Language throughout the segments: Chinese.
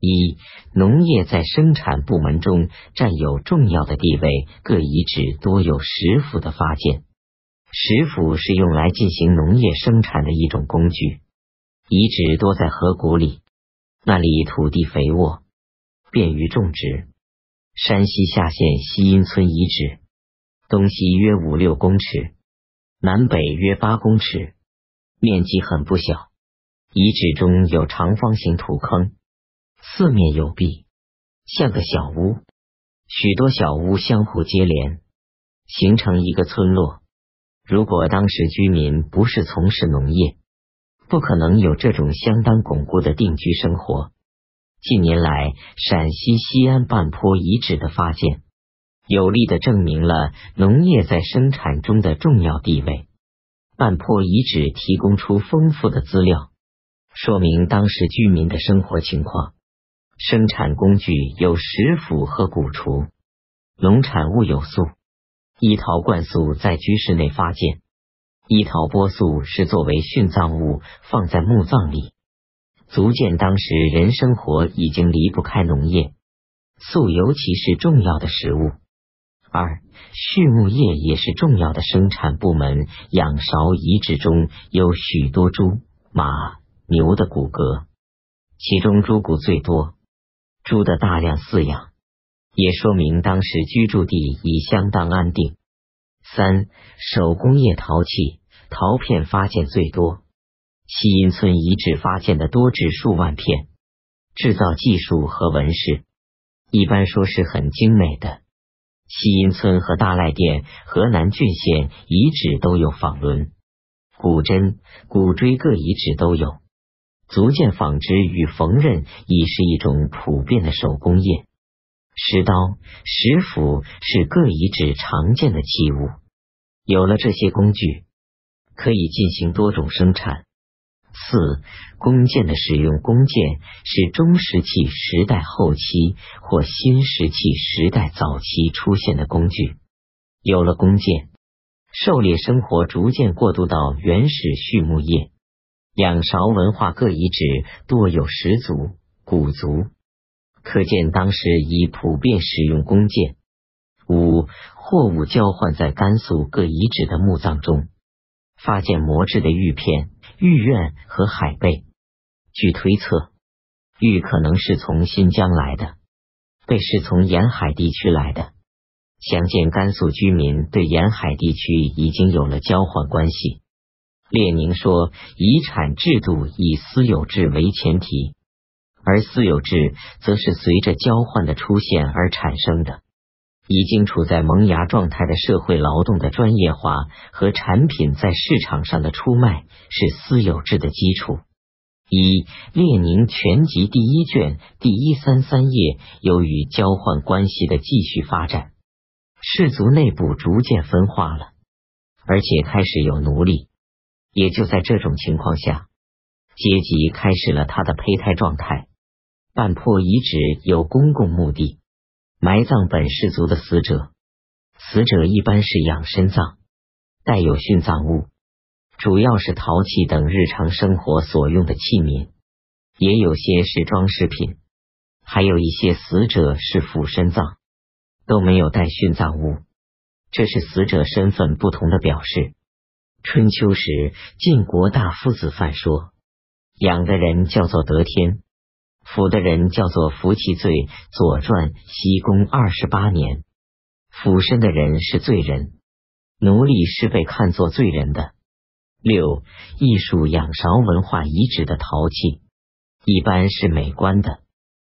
一、农业在生产部门中占有重要的地位，各遗址多有石斧的发现。石斧是用来进行农业生产的一种工具。遗址多在河谷里，那里土地肥沃，便于种植。山西夏县西阴村遗址，东西约五六公尺，南北约八公尺，面积很不小。遗址中有长方形土坑。四面有壁，像个小屋，许多小屋相互接连，形成一个村落。如果当时居民不是从事农业，不可能有这种相当巩固的定居生活。近年来，陕西西安半坡遗址的发现，有力的证明了农业在生产中的重要地位。半坡遗址提供出丰富的资料，说明当时居民的生活情况。生产工具有石斧和谷锄，农产物有粟、一陶灌粟在居室内发现，一陶剥粟是作为殉葬物放在墓葬里，足见当时人生活已经离不开农业，粟尤其是重要的食物。二，畜牧业也是重要的生产部门，仰韶遗址中有许多猪、马、牛的骨骼，其中猪骨最多。猪的大量饲养，也说明当时居住地已相当安定。三手工业陶器、陶片发现最多，西阴村遗址发现的多至数万片。制造技术和纹饰，一般说是很精美的。西阴村和大赖店河南浚县遗址都有纺轮、骨针、骨锥各遗址都有。足见纺织与缝纫已是一种普遍的手工业。石刀、石斧是各遗址常见的器物。有了这些工具，可以进行多种生产。四、弓箭的使用，弓箭是中石器时代后期或新石器时代早期出现的工具。有了弓箭，狩猎生活逐渐过渡到原始畜牧业。仰韶文化各遗址多有石族、古族，可见当时已普遍使用弓箭。五货物交换在甘肃各遗址的墓葬中，发现磨制的玉片、玉苑和海贝。据推测，玉可能是从新疆来的，贝是从沿海地区来的。详见甘肃居民对沿海地区已经有了交换关系。列宁说：“遗产制度以私有制为前提，而私有制则是随着交换的出现而产生的。已经处在萌芽状态的社会劳动的专业化和产品在市场上的出卖是私有制的基础。”一列宁全集第一卷第一三三页，由于交换关系的继续发展，氏族内部逐渐分化了，而且开始有奴隶。也就在这种情况下，阶级开始了他的胚胎状态。半坡遗址有公共墓地，埋葬本氏族的死者。死者一般是养身葬，带有殉葬物，主要是陶器等日常生活所用的器皿，也有些是装饰品，还有一些死者是俯身葬，都没有带殉葬物，这是死者身份不同的表示。春秋时，晋国大夫子范说：“养的人叫做得天，辅的人叫做服其罪。”《左传》西公二十八年，俯身的人是罪人，奴隶是被看作罪人的。六、艺术仰韶文化遗址的陶器，一般是美观的。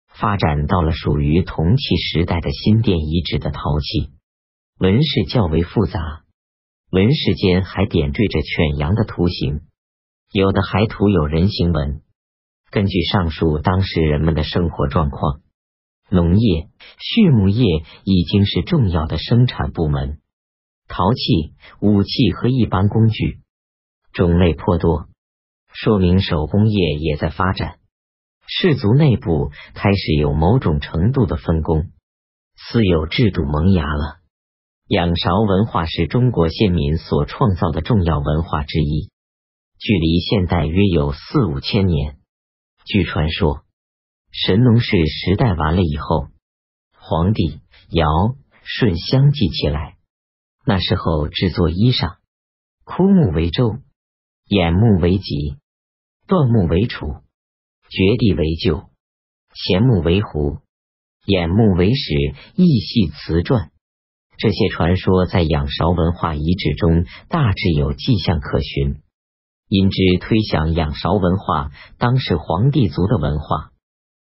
发展到了属于铜器时代的新店遗址的陶器，纹饰较为复杂。纹饰间还点缀着犬羊的图形，有的还涂有人形纹。根据上述当时人们的生活状况，农业、畜牧业已经是重要的生产部门。陶器、武器和一般工具种类颇多，说明手工业也在发展。氏族内部开始有某种程度的分工，私有制度萌芽了。仰韶文化是中国先民所创造的重要文化之一，距离现代约有四五千年。据传说，神农氏时代完了以后，黄帝、尧、舜相继起来。那时候制作衣裳，枯木为舟，偃木为戟，断木为杵，绝地为臼，咸木为壶，偃木为矢，意系瓷篆。这些传说在仰韶文化遗址中大致有迹象可循，因之推想仰韶文化当是黄帝族的文化。